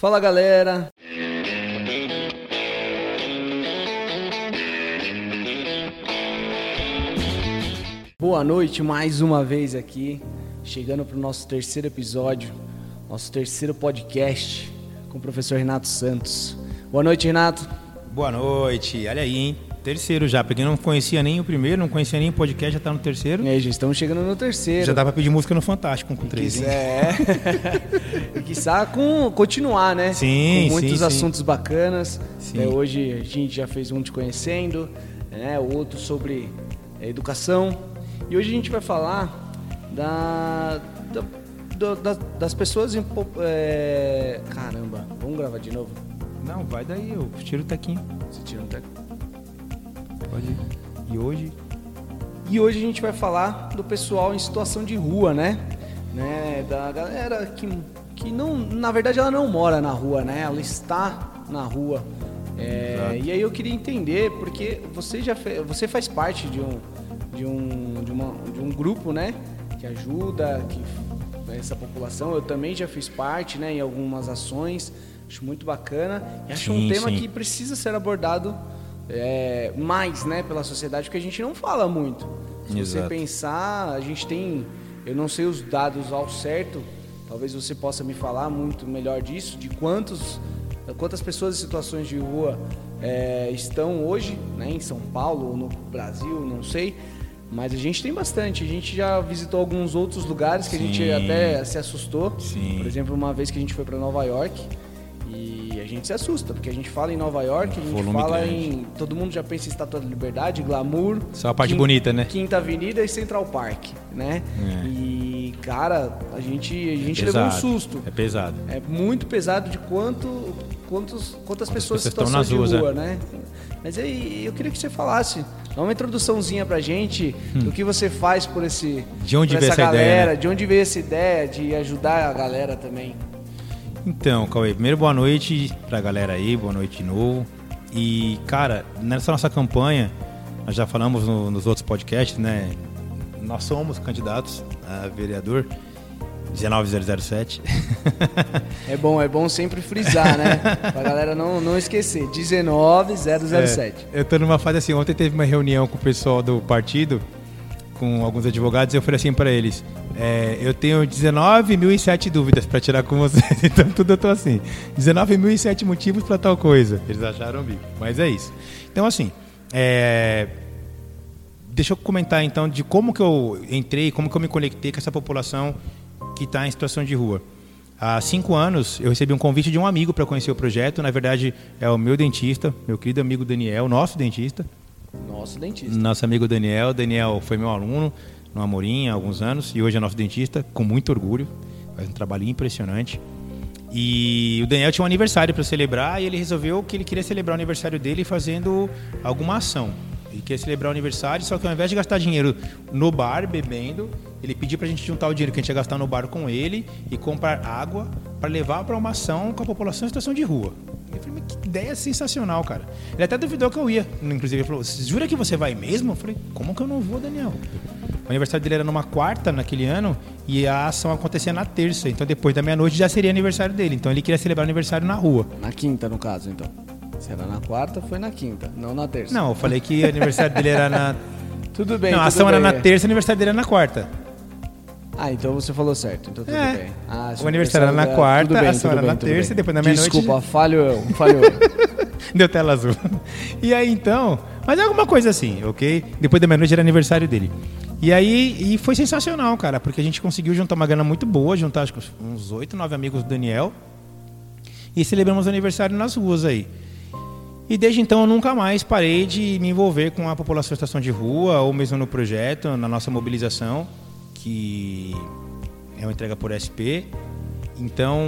Fala galera! Boa noite mais uma vez aqui, chegando para o nosso terceiro episódio, nosso terceiro podcast com o professor Renato Santos. Boa noite, Renato. Boa noite, olha aí, hein? Terceiro já, porque não conhecia nem o primeiro, não conhecia nem o podcast, já tá no terceiro. Aí, já estamos chegando no terceiro. Já dá pra pedir música no Fantástico com três, hein? É. e quiçá com, continuar, né? Sim, Com muitos sim, sim. assuntos bacanas. Sim. É, hoje a gente já fez um te conhecendo, né? o outro sobre é, educação. E hoje a gente vai falar da, da- da- das pessoas em... é, Caramba, vamos gravar de novo? Não, vai daí, eu tiro o tequinho. Você tira um teco. Pode. E hoje, E hoje a gente vai falar do pessoal em situação de rua, né? né? Da galera que, que não, na verdade ela não mora na rua, né? Ela está na rua. É, e aí eu queria entender porque você já fe- você faz parte de um de um de, uma, de um grupo, né? Que ajuda, que essa população. Eu também já fiz parte, né? Em algumas ações. Acho muito bacana. E acho um Sim, tema sim. que precisa ser abordado é, mais né, pela sociedade, porque a gente não fala muito. Se você Exato. pensar, a gente tem. Eu não sei os dados ao certo, talvez você possa me falar muito melhor disso, de quantos, quantas pessoas em situações de rua é, estão hoje né, em São Paulo ou no Brasil, não sei. Mas a gente tem bastante. A gente já visitou alguns outros lugares que a gente Sim. até se assustou. Sim. Por exemplo, uma vez que a gente foi para Nova York gente se assusta, porque a gente fala em Nova York, a gente Volume fala grande. em. Todo mundo já pensa em Estátua da Liberdade, glamour. Só a parte Quin- bonita, né? Quinta Avenida e Central Park, né? É. E, cara, a gente, a gente levou um susto. É pesado. É muito pesado de quanto, quantos, quantas pessoas em pessoas estão nas de ruas, rua, é. né? Mas aí, eu queria que você falasse, dá uma introduçãozinha pra gente Hum. do que você faz por esse De onde veio essa essa ideia, galera, né? de onde veio essa ideia de ajudar a galera também. Então, Cauê, primeiro boa noite pra galera aí, boa noite de novo. E, cara, nessa nossa campanha, nós já falamos no- nos outros podcasts, né? Nós somos candidatos a vereador 19007. É bom, é bom sempre frisar, né? pra galera não, não esquecer. 19007. É, eu tô numa fase assim, ontem teve uma reunião com o pessoal do partido, com alguns advogados, e eu falei assim pra eles, é, eu tenho 19.007 dúvidas pra tirar com vocês, então tudo eu tô assim, 19.007 motivos pra tal coisa. Eles acharam bico, mas é isso. Então assim, é, deixa eu comentar então de como que eu entrei, como que eu me conectei com essa população que está em situação de rua. Há cinco anos eu recebi um convite de um amigo para conhecer o projeto. Na verdade, é o meu dentista, meu querido amigo Daniel, nosso dentista, Nosso dentista. nosso amigo Daniel. Daniel foi meu aluno no Amorim há alguns anos e hoje é nosso dentista, com muito orgulho. Faz um trabalho impressionante. E o Daniel tinha um aniversário para celebrar e ele resolveu que ele queria celebrar o aniversário dele fazendo alguma ação. Ele queria celebrar o aniversário, só que ao invés de gastar dinheiro no bar, bebendo, ele pediu pra gente juntar o dinheiro que a gente ia gastar no bar com ele e comprar água para levar para uma ação com a população em situação de rua. Que ideia sensacional, cara. Ele até duvidou que eu ia. Inclusive, ele falou: "Você jura que você vai mesmo? Eu falei: como que eu não vou, Daniel? O aniversário dele era numa quarta naquele ano e a ação acontecia na terça. Então, depois da meia-noite já seria aniversário dele. Então, ele queria celebrar o aniversário na rua. Na quinta, no caso, então. Se era na quarta, foi na quinta, não na terça. Não, eu falei que o aniversário dele era na. Tudo bem, não, a ação era bem. na terça, o aniversário dele era na quarta. Ah, então você falou certo, então tudo É. bem. Ah, O aniversário era na é- quarta, bem, a era na terça, bem. depois da meia-noite- Desculpa, falho eu, falho eu. Deu tela azul. E aí então. Mas é alguma coisa assim, ok? Depois da meia-noite era aniversário dele. E aí e foi sensacional, cara, porque a gente conseguiu juntar uma grana muito boa, juntar acho que uns oito, nove amigos do Daniel. E celebramos o aniversário nas ruas aí. E desde então eu nunca mais parei de me envolver com a população em estação de rua, ou mesmo no projeto, na nossa mobilização, que é uma entrega por SP. Então,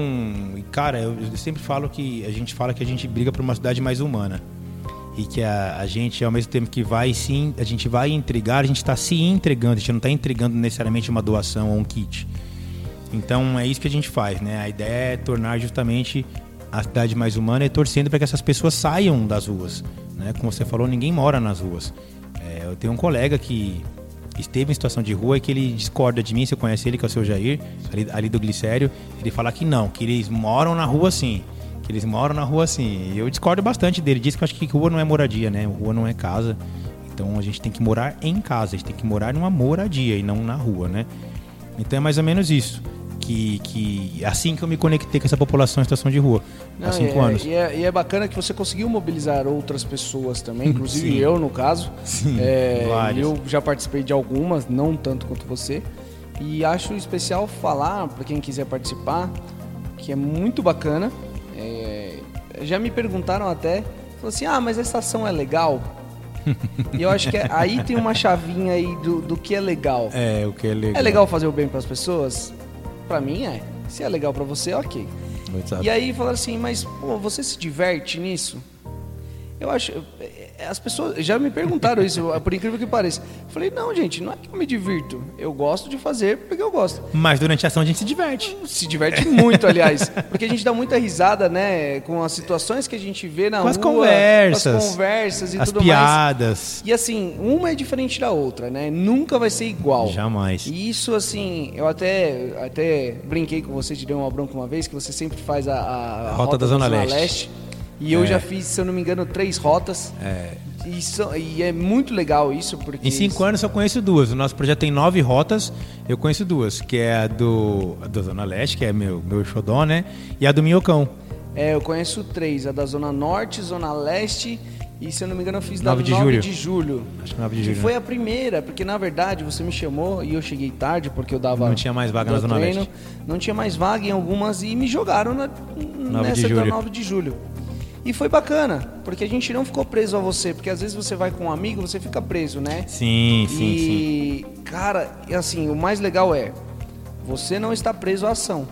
cara, eu sempre falo que a gente fala que a gente briga por uma cidade mais humana. E que a, a gente, ao mesmo tempo que vai sim, a gente vai entregar, a gente está se entregando, a gente não está entregando necessariamente uma doação ou um kit. Então é isso que a gente faz, né? A ideia é tornar justamente a cidade mais humana e torcendo para que essas pessoas saiam das ruas. Né? Como você falou, ninguém mora nas ruas. É, eu tenho um colega que esteve em situação de rua e que ele discorda de mim, você conhece ele, que é o seu Jair, ali, ali do Glicério. Ele fala que não, que eles moram na rua sim. Que eles moram na rua. E eu discordo bastante dele. Diz que eu acho que rua não é moradia, né? Rua não é casa. Então a gente tem que morar em casa, a gente tem que morar numa moradia e não na rua, né? Então é mais ou menos isso. Que, que assim que eu me conectei com essa população em situação de rua, Não, há cinco e é- anos. E é, e é bacana que você conseguiu mobilizar outras pessoas também, inclusive eu no caso. Sim, É, eu já participei de algumas, não tanto quanto você. E acho especial falar para quem quiser participar que é muito bacana. É, já me perguntaram até, falou assim: ah, mas essa ação é legal? e eu acho que é- aí tem uma chavinha aí do, do que é legal. É, o que é legal. É legal fazer o bem para as pessoas? Pra mim é. Se é legal pra você, ok. Exato. E aí falaram assim, mas pô, você se diverte nisso? Eu acho. é, As pessoas já me perguntaram isso, por incrível que pareça. Eu falei, não, gente, não é que eu me divirto. Eu gosto de fazer porque eu gosto. Mas durante a ação a gente se diverte. Se diverte muito, aliás. Porque a gente dá muita risada, né? Com as situações que a gente vê na Com as rua. conversas. Com as conversas e As tudo mais. piadas. E assim, uma é diferente da outra, né? Nunca vai ser igual. Jamais. E isso, assim, eu até, até brinquei com você, te dei uma bronca uma vez, que você sempre faz a, a, a Rota da Zona Leste. E eu É. já fiz, se eu não me engano, três rotas. É. E, são- e é muito legal isso, porque. Em cinco anos eu conheço duas. O nosso projeto tem nove rotas, eu conheço duas, que é a do, a do Zona Leste, que é meu, meu xodó, né? E a do Minhocão. É, eu conheço três: a da Zona Norte, Zona Leste. E se eu não me engano, eu fiz da 9 de 9 julho. de julho. Acho que 9 de Que julho, foi né? a primeira, porque na verdade você me chamou e eu cheguei tarde porque eu dava. Não tinha mais vaga na Zona treino, Leste. Não tinha mais vaga em algumas e me jogaram na, nessa da julho. 9 de julho. E foi bacana, porque a gente não ficou preso a você, porque às vezes você vai com um amigo, você fica preso, né? Sim, sim, sim. e, cara, assim, o mais legal é, você não está preso à ação.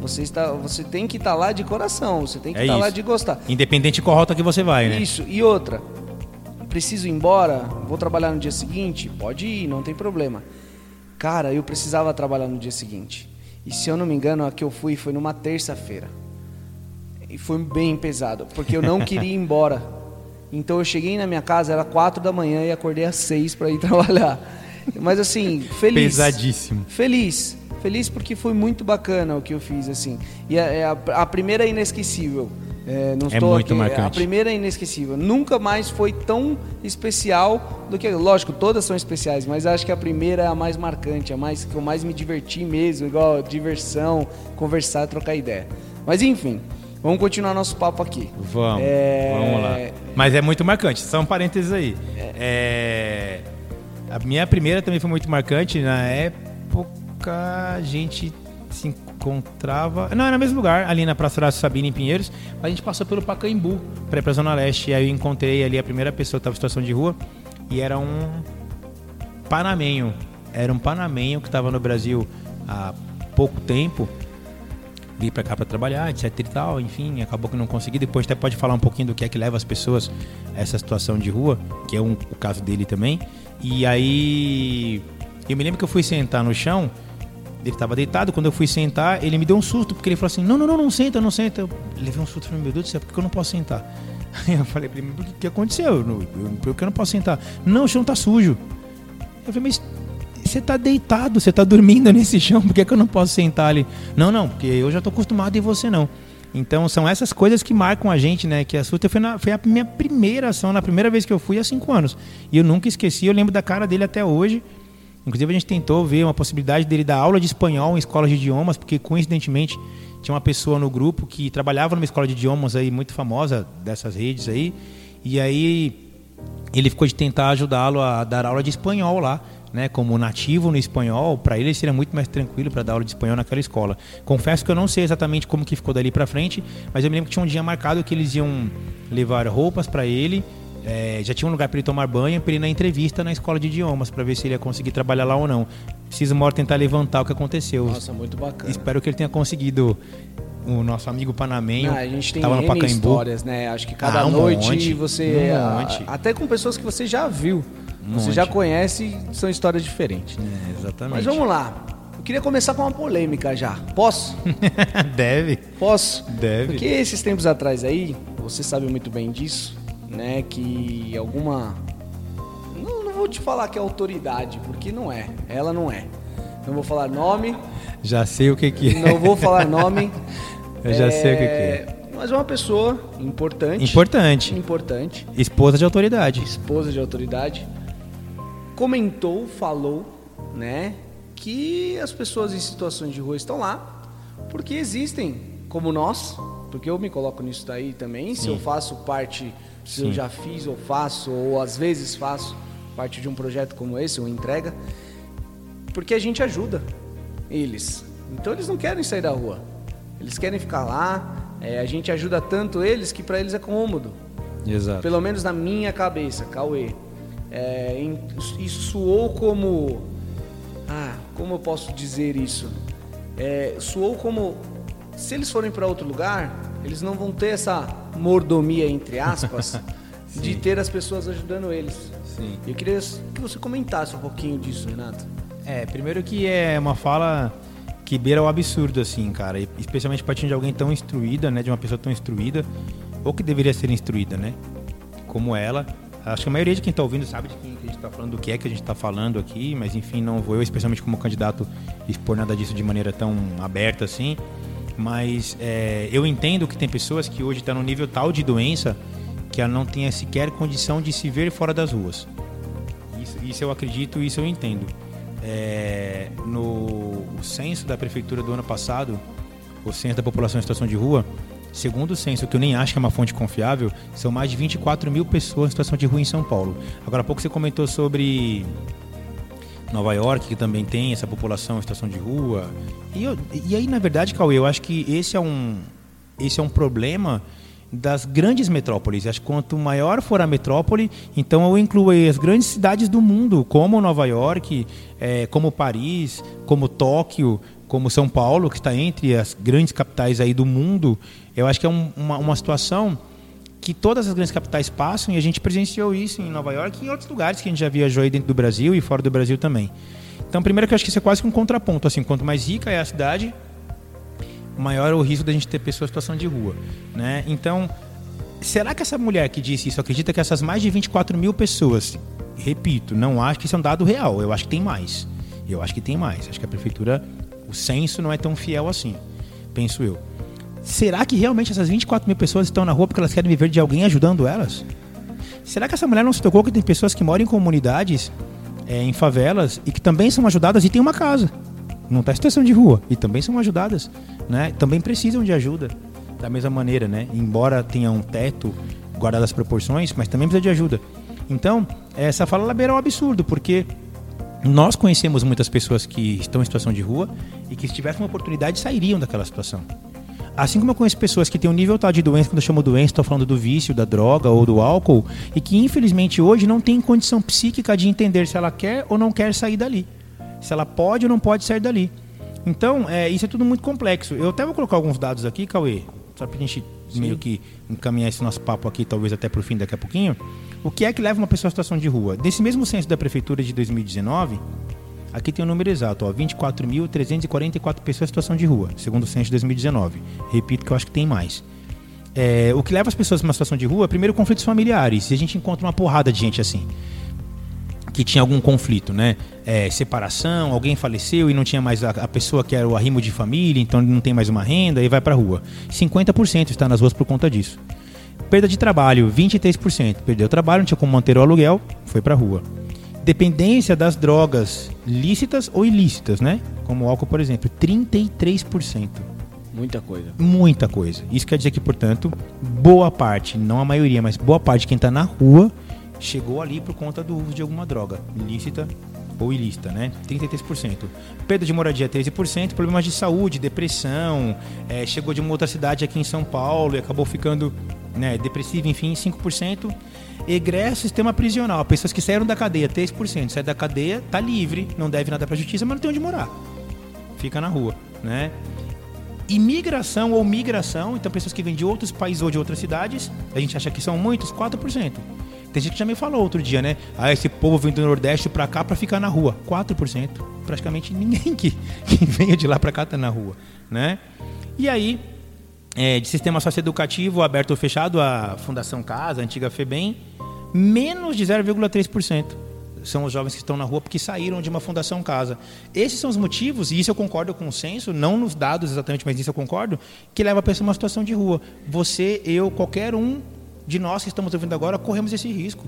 Você, está, você tem que estar lá de coração, você tem que É estar lá isso. de gostar. Independente de qual rota que você vai, né? Isso, e outra, preciso ir embora, vou trabalhar no dia seguinte? Pode ir, não tem problema. Cara, eu precisava trabalhar no dia seguinte. E se eu não me engano, a que eu fui foi numa terça-feira. E foi bem pesado, porque eu não queria ir embora. Então eu cheguei na minha casa, era quatro da manhã e acordei às seis para ir trabalhar. Mas assim, feliz. Pesadíssimo. Feliz. Feliz porque foi muito bacana o que eu fiz, assim. E a, é a, a primeira é inesquecível. É, não É estou muito aqui, marcante. A primeira é inesquecível. Nunca mais foi tão especial do que. Lógico, todas são especiais, mas acho que a primeira é a mais marcante, a mais que eu mais me diverti mesmo, igual diversão, conversar, trocar ideia. Mas enfim, vamos continuar nosso papo aqui. Vamos, É, vamos lá. Mas é muito marcante, são parênteses aí. É, A minha primeira também foi muito marcante. Na época a gente se encontrava. Não, era no mesmo lugar, ali na Praça Horácio Sabina, em Pinheiros. A gente passou pelo Pacaembu para ir pra Zona Leste. E aí eu encontrei ali a primeira pessoa que estava em situação de rua. E era um panamenho. Era um panamenho que estava no Brasil há pouco tempo vir para cá para trabalhar, etc e tal, enfim, acabou que não consegui. Depois até pode falar um pouquinho do que é que leva as pessoas a essa situação de rua, que é um, o caso dele também. E aí eu me lembro que eu fui sentar no chão, ele estava deitado, quando eu fui sentar, ele me deu um susto, porque ele falou assim: "Não, não, não, não senta, não senta". Eu levei um susto, falei: "Meu Deus do céu, por que eu não posso sentar?" Aí eu falei para ele: "O que, aconteceu? Por que eu não posso sentar?" "Não, o chão tá sujo". Eu falei: "Mas você tá deitado, você tá dormindo nesse chão, por que, que eu não posso sentar ali? Não, não, porque eu já tô acostumado e você não. Então são essas coisas que marcam a gente, né? Que assusta. Foi, na- foi a minha primeira ação, na primeira vez que eu fui há cinco anos. E eu nunca esqueci, eu lembro da cara dele até hoje. Inclusive a gente tentou ver uma possibilidade dele dar aula de espanhol em escolas de idiomas, porque coincidentemente tinha uma pessoa no grupo que trabalhava numa escola de idiomas aí muito famosa dessas redes aí. E aí ele ficou de tentar ajudá-lo a dar aula de espanhol lá, né, como nativo no espanhol, para ele seria muito mais tranquilo para dar aula de espanhol naquela escola. Confesso que eu não sei exatamente como que ficou dali para frente, mas eu me lembro que tinha um dia marcado que eles iam levar roupas para ele, é, já tinha um lugar para ele tomar banho, para ele ir na entrevista na escola de idiomas, para ver se ele ia conseguir trabalhar lá ou não. Preciso uma hora tentar levantar o que aconteceu. Nossa, muito bacana. Espero que ele tenha conseguido. O nosso amigo panamenho Ah, a gente tem tava no N Pacaembu. histórias, né? Acho que cada Ah, um noite monte, você. um monte. até com pessoas que você já viu. Um você monte. já conhece, são histórias diferentes. É, exatamente. Mas vamos lá. Eu queria começar com uma polêmica já. Posso? Deve. Posso? Deve. Porque esses tempos atrás aí, você sabe muito bem disso, né? Que alguma. Não, não vou te falar que é autoridade, porque não é. Ela não é. Não vou falar nome, Já sei o que que é. não vou falar nome. Eu já sei o que que é. Não mas é uma pessoa importante. Importante. Importante. Esposa de autoridade. Esposa de autoridade. Comentou, falou, né? Que as pessoas em situações de rua estão lá porque existem, como nós, porque eu me coloco nisso daí também. Se Sim. eu faço parte, se Sim. eu já fiz ou faço, ou às vezes faço parte de um projeto como esse, uma entrega, porque a gente ajuda eles. Então eles não querem sair da rua, eles querem ficar lá. é, a gente ajuda tanto eles que para eles é cômodo. Exato. Pelo menos na minha cabeça, Cauê. É, isso soou como. Ah, como eu posso dizer isso? É, soou como. Se eles forem para outro lugar, eles não vão ter essa mordomia, entre aspas, de ter as pessoas ajudando eles. Sim. Eu queria que você comentasse um pouquinho disso, Renato. É, primeiro que é uma fala que beira o absurdo, assim, cara. Especialmente partindo de alguém tão instruída, né? De uma pessoa tão instruída, ou que deveria ser instruída, né? Como ela. Acho que a maioria de quem tá ouvindo sabe de quem que a gente tá falando, do que é que a gente tá falando aqui, mas enfim, não vou eu, especialmente como candidato, expor nada disso de maneira tão aberta assim. Mas é, eu entendo que tem pessoas que hoje estão num nível tal de doença que ela não tenha sequer condição de se ver fora das ruas. Isso, isso eu acredito, isso eu entendo. É, no censo da prefeitura do ano passado, o censo da população em situação de rua, segundo o censo, que eu nem acho que é uma fonte confiável, são mais de 24 mil pessoas em situação de rua em São Paulo. Agora há pouco você comentou sobre Nova York, que também tem essa população em situação de rua. E, eu- e aí, na verdade, Cauê, eu acho que esse é um, esse é um problema das grandes metrópoles. Acho que quanto maior for a metrópole, então eu incluo as grandes cidades do mundo, como Nova York, eh, como Paris, como Tóquio, como São Paulo, que está entre as grandes capitais aí do mundo. Eu acho que é um- uma, uma situação que todas as grandes capitais passam e a gente presenciou isso em Nova York e em outros lugares que a gente já viajou aí dentro do Brasil e fora do Brasil também. Então, primeiro que eu acho que isso é quase que um contraponto, assim, quanto mais rica é a cidade, maior é o risco da gente ter pessoas em situação de rua, né? Então, será que essa mulher que disse isso acredita que essas mais de 24 mil pessoas, repito, não acho que isso é um dado real, eu acho que tem mais. Eu acho que tem mais. Acho que a prefeitura, o censo não é tão fiel assim, penso eu. Será que realmente essas 24 mil pessoas estão na rua porque elas querem viver de alguém ajudando elas? Será que essa mulher não se tocou que tem pessoas que moram em comunidades, é, em favelas, e que também são ajudadas e têm uma casa? Não está em situação de rua e também são ajudadas, né? Também precisam de ajuda da mesma maneira, né? Embora tenha um teto guardado as proporções, mas também precisa de ajuda. Então, essa fala ela beira um absurdo, porque nós conhecemos muitas pessoas que estão em situação de rua e que se tivessem uma oportunidade sairiam daquela situação. Assim como eu conheço pessoas que têm um nível tal de doença, quando eu chamo doença, estou falando do vício, da droga ou do álcool, e que infelizmente hoje não tem condição psíquica de entender se ela quer ou não quer sair dali. Se ela pode ou não pode sair dali. Então, é, isso é tudo muito complexo. Eu até vou colocar alguns dados aqui, Cauê, só para a gente meio que encaminhar esse nosso papo aqui, talvez até para o fim daqui a pouquinho. O que é que leva uma pessoa à situação de rua? Desse mesmo censo da prefeitura de 2019, Aqui tem o número exato, ó, 24.344 pessoas em situação de rua, segundo o censo de 2019. Repito que eu acho que tem mais. É, o que leva as pessoas para uma situação de rua, primeiro, conflitos familiares. E a gente encontra uma porrada de gente assim, que tinha algum conflito, né? É, separação, alguém faleceu e não tinha mais a, a pessoa que era o arrimo de família, então não tem mais uma renda e vai para rua. 50% está nas ruas por conta disso. Perda de trabalho, 23%. Perdeu o trabalho, não tinha como manter o aluguel, foi para rua dependência das drogas lícitas ou ilícitas, né? Como o álcool, por exemplo, 33%. Muita coisa. Muita coisa. Isso quer dizer que, portanto, boa parte, não a maioria, mas boa parte de quem está na rua chegou ali por conta do uso de alguma droga, ilícita ou ilícita, né? 33%. Perda de moradia, 13%. Problemas de saúde, depressão. é, chegou de uma outra cidade aqui em São Paulo e acabou ficando né, depressivo, enfim, 5%. Egresso sistema prisional. Pessoas que saíram da cadeia, 3%. Sai da cadeia, tá livre, não deve nada pra justiça, mas não tem onde morar. Fica na rua, né? Imigração ou migração, então pessoas que vêm de outros países ou de outras cidades, a gente acha que são muitos, 4%. Tem gente que já me falou outro dia, né? Ah, esse povo vem do Nordeste pra cá pra ficar na rua. 4%. Praticamente ninguém que, que veio de lá pra cá tá na rua, né? E aí, é, de sistema socioeducativo aberto ou fechado, a Fundação Casa, a antiga FEBEM, menos de 0,3%. são os jovens que estão na rua porque saíram de uma fundação casa. Esses são os motivos, e isso eu concordo com o censo, não nos dados exatamente, mas isso eu concordo, que leva a pessoa a uma situação de rua. Você, eu, qualquer um de nós que estamos ouvindo agora, corremos esse risco.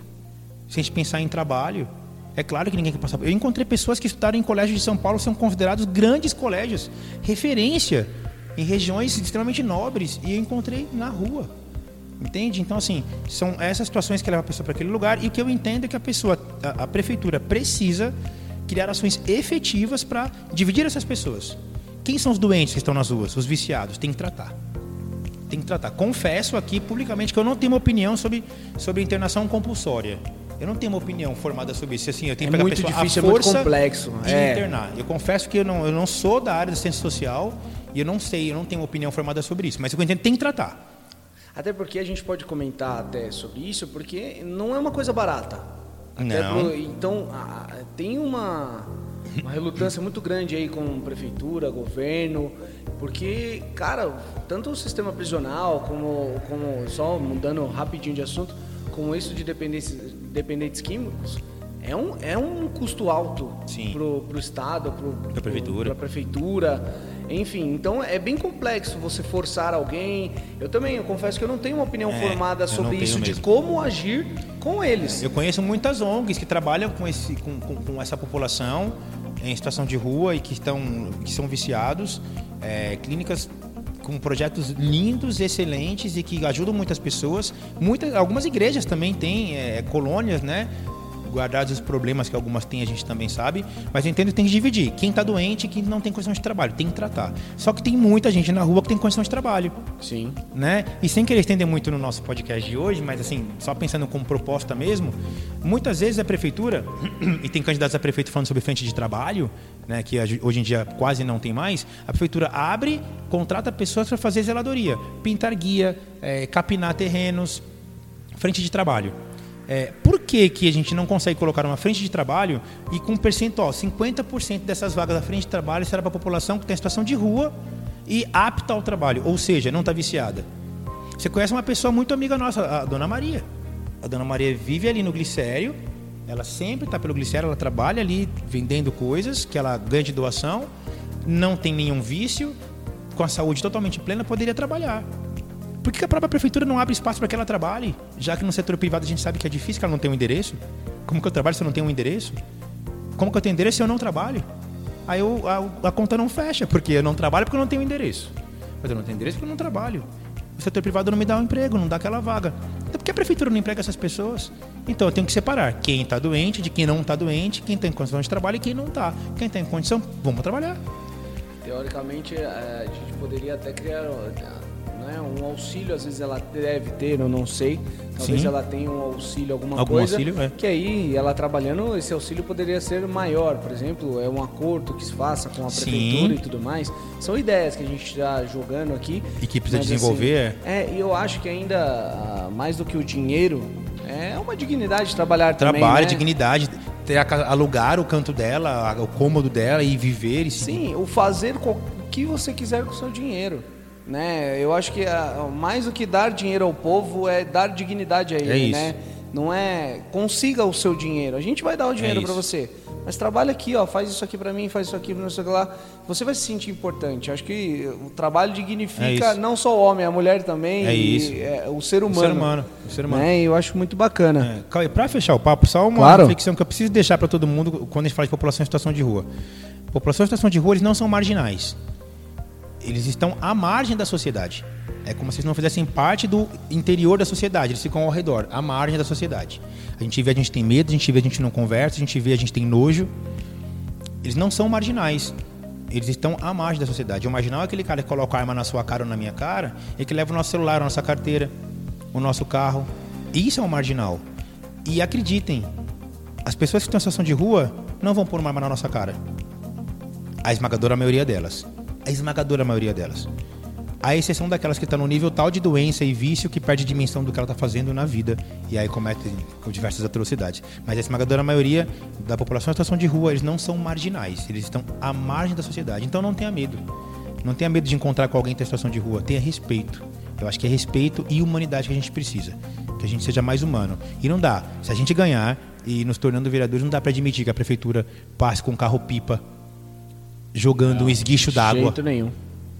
Se a gente pensar em trabalho, é claro que ninguém quer passar. Eu encontrei pessoas que estudaram em colégios de São Paulo, são considerados grandes colégios, referência em regiões extremamente nobres, e eu encontrei na rua. Entende? Então, assim, são essas situações que levam a pessoa para aquele lugar e o que eu entendo é que a pessoa, a, a prefeitura precisa criar ações efetivas para dividir essas pessoas. Quem são os doentes que estão nas ruas? Os viciados. Tem que tratar. Tem que tratar. Confesso aqui publicamente que eu não tenho uma opinião sobre, sobre internação compulsória. Eu não tenho uma opinião formada sobre isso. Assim, eu tenho É que pegar a muito pessoa difícil, à é muito força complexo. e É. internar. Eu confesso que eu não, eu não sou da área da ciência social e eu não sei, eu não tenho uma opinião formada sobre isso. Mas eu entendo que tem que tratar. Até porque a gente pode comentar até sobre isso, porque não é uma coisa barata. Até Não. pro- então, a- a- tem uma, uma relutância muito grande aí com prefeitura, governo, porque, cara, tanto o sistema prisional, como, como só mudando rapidinho de assunto, como isso de dependentes, dependentes químicos, é um, é um custo alto pro, pro Estado, pro, Pra prefeitura. prefeitura, enfim, então é bem complexo você forçar alguém. Eu também, eu confesso que eu não tenho uma opinião É, formada sobre isso de mesmo. como agir com eles. Eu conheço muitas ONGs que trabalham com, esse, com, com, com essa população em situação de rua e que, estão, que são viciados. É, clínicas com projetos lindos, excelentes e que ajudam muitas pessoas. Muitas, algumas igrejas também têm é, colônias, né? Guardados os problemas que algumas têm, a gente também sabe. Mas eu entendo que tem que dividir. Quem está doente e quem não tem condição de trabalho. Tem que tratar. Só que tem muita gente na rua que tem condição de trabalho Sim. né? E sem querer estender muito no nosso podcast de hoje, mas assim, só pensando como proposta mesmo, muitas vezes a prefeitura, e tem candidatos a prefeito falando sobre frente de trabalho, né, que hoje em dia quase não tem mais, a prefeitura abre, contrata pessoas para fazer zeladoria, pintar guia, eh, capinar terrenos, frente de trabalho. É, por que, que a gente não consegue colocar uma frente de trabalho e com um percentual, 50% dessas vagas da frente de trabalho será para a população que tem situação de rua e apta ao trabalho, ou seja, não está viciada? Você conhece uma pessoa muito amiga nossa, a Dona Maria. A Dona Maria vive ali no glicério, ela sempre está pelo glicério, ela trabalha ali vendendo coisas que ela ganha de doação, não tem nenhum vício, com a saúde totalmente plena, poderia trabalhar. Por que a própria prefeitura não abre espaço para que ela trabalhe? Já que no setor privado a gente sabe que é difícil, que ela não tem um endereço. Como que eu trabalho se eu não tenho um endereço? Como que eu tenho endereço se eu não trabalho? Aí eu- a, a conta não fecha, porque eu não trabalho porque eu não tenho endereço. Mas eu não tenho endereço porque eu não trabalho. O setor privado não me dá um emprego, não dá aquela vaga. Então por que a prefeitura não emprega essas pessoas? Então eu tenho que separar quem está doente de quem não está doente, quem tem condição de trabalho e quem não está. Quem tem condição, vamos trabalhar. Teoricamente, eh, a gente poderia até criar né, um auxílio, às vezes ela deve ter, eu não sei. Talvez Sim. ela tenha um auxílio, alguma Algum coisa. auxílio, é. Que aí, ela trabalhando, esse auxílio poderia ser maior. Por exemplo, é um acordo que se faça com a Sim. prefeitura e tudo mais. São ideias que a gente está jogando aqui. E que precisa desenvolver, assim, é, e eu acho que ainda, ah, mais do que o dinheiro, é uma dignidade de trabalhar também. Trabalho, né? dignidade, ter alugar o canto dela, o cômodo dela e viver e se Sim, o fazer o que você quiser com o seu dinheiro. Né? Eu acho que ah, mais do que dar dinheiro ao povo é dar dignidade a ele, isso. né? Não é consiga o seu dinheiro. A gente vai dar o dinheiro isso. para você. Mas trabalha aqui, ó, faz isso aqui para mim, faz isso aqui, não sei o que lá. Você vai se sentir importante. Acho que o trabalho É dignifica isso. não só o homem, a mulher também, É e, isso. é, o ser o humano. ser humano. O ser humano. Né? E eu acho muito bacana. É, pra fechar o papo, só uma Claro. reflexão que eu preciso deixar para todo mundo quando a gente fala de população em situação de rua. População em situação de rua, eles não são marginais. Eles estão à margem da sociedade. É como se eles não fizessem parte do interior da sociedade, eles ficam ao redor, à margem da sociedade. A gente vê, a gente tem medo, a gente vê, a gente não conversa, a gente vê, a gente tem nojo. Eles não são marginais. Eles estão à margem da sociedade. O marginal é aquele cara que coloca a arma na sua cara ou na minha cara e que leva o nosso celular, a nossa carteira, o nosso carro. Isso é um marginal. E acreditem, as pessoas que estão em situação de rua não vão pôr uma arma na nossa cara. A esmagadora maioria delas. A esmagadora maioria delas. A exceção daquelas que estão no nível tal de doença e vício que perde a dimensão do que ela está fazendo na vida e aí comete diversas atrocidades. Mas a esmagadora maioria da população em situação de rua, eles não são marginais, eles estão à margem da sociedade. Então não tenha medo. Não tenha medo de encontrar com alguém que tem situação de rua, tenha respeito. Eu acho que é respeito e humanidade que a gente precisa. Que a gente seja mais humano. E não dá. Se a gente ganhar, e nos tornando vereadores, não dá para admitir que a prefeitura passe com carro-pipa jogando não, um esguicho d'água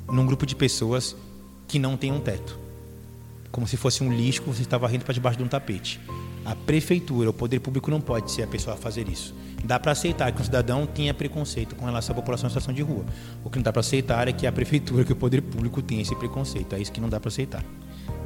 num grupo de pessoas que não tem um teto. Como se fosse um lixo que você estava rindo para debaixo de um tapete. A prefeitura, o poder público não pode ser a pessoa a fazer isso. Dá para aceitar que um cidadão tenha preconceito com relação à população em situação de rua. O que não dá para aceitar é que a prefeitura, que o poder público tenha esse preconceito. É isso que não dá para aceitar.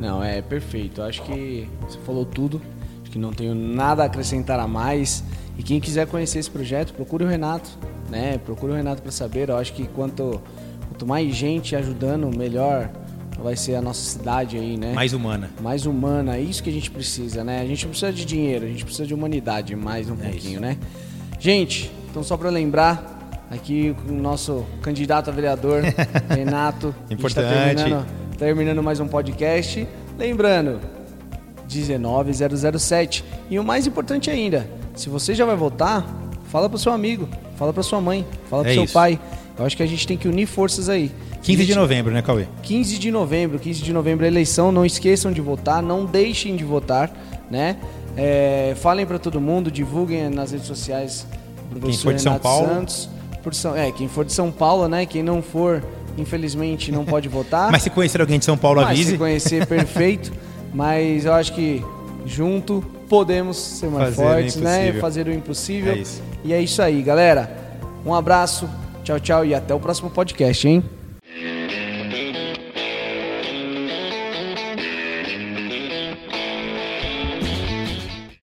Não, é perfeito. Acho que você falou tudo. Acho que não tenho nada a acrescentar a mais. E quem quiser conhecer esse projeto, procure o Renato, né? Procure o Renato para saber. Eu acho que quanto, quanto mais gente ajudando, melhor vai ser a nossa cidade aí, né? Mais humana. Mais humana, é isso que a gente precisa, né? A gente não precisa de dinheiro, a gente precisa de humanidade mais um é pouquinho, isso. né? Gente, então só para lembrar, aqui o nosso candidato a vereador, Renato. Tá Importante. Tá terminando, terminando mais um podcast. Lembrando, 19007. E o mais importante ainda, se você já vai votar, fala pro seu amigo, fala pra sua mãe, fala pro é seu isso. pai. Eu acho que a gente tem que unir forças aí. 15 de novembro, né, Cauê? 15 de novembro, 15 de novembro é eleição. Não esqueçam de votar, não deixem de votar, né? É, falem para todo mundo, divulguem nas redes sociais. Quem for de Renato São Paulo. Santos, por São, é, quem for de São Paulo, né? Quem não for, infelizmente, não pode votar. Mas se conhecer alguém de São Paulo, Mas avise. Se conhecer, perfeito. Mas eu acho que junto podemos ser mais Fazer fortes, né? Fazer o impossível. É e é isso aí, galera. Um abraço, tchau, tchau e até o próximo podcast, hein?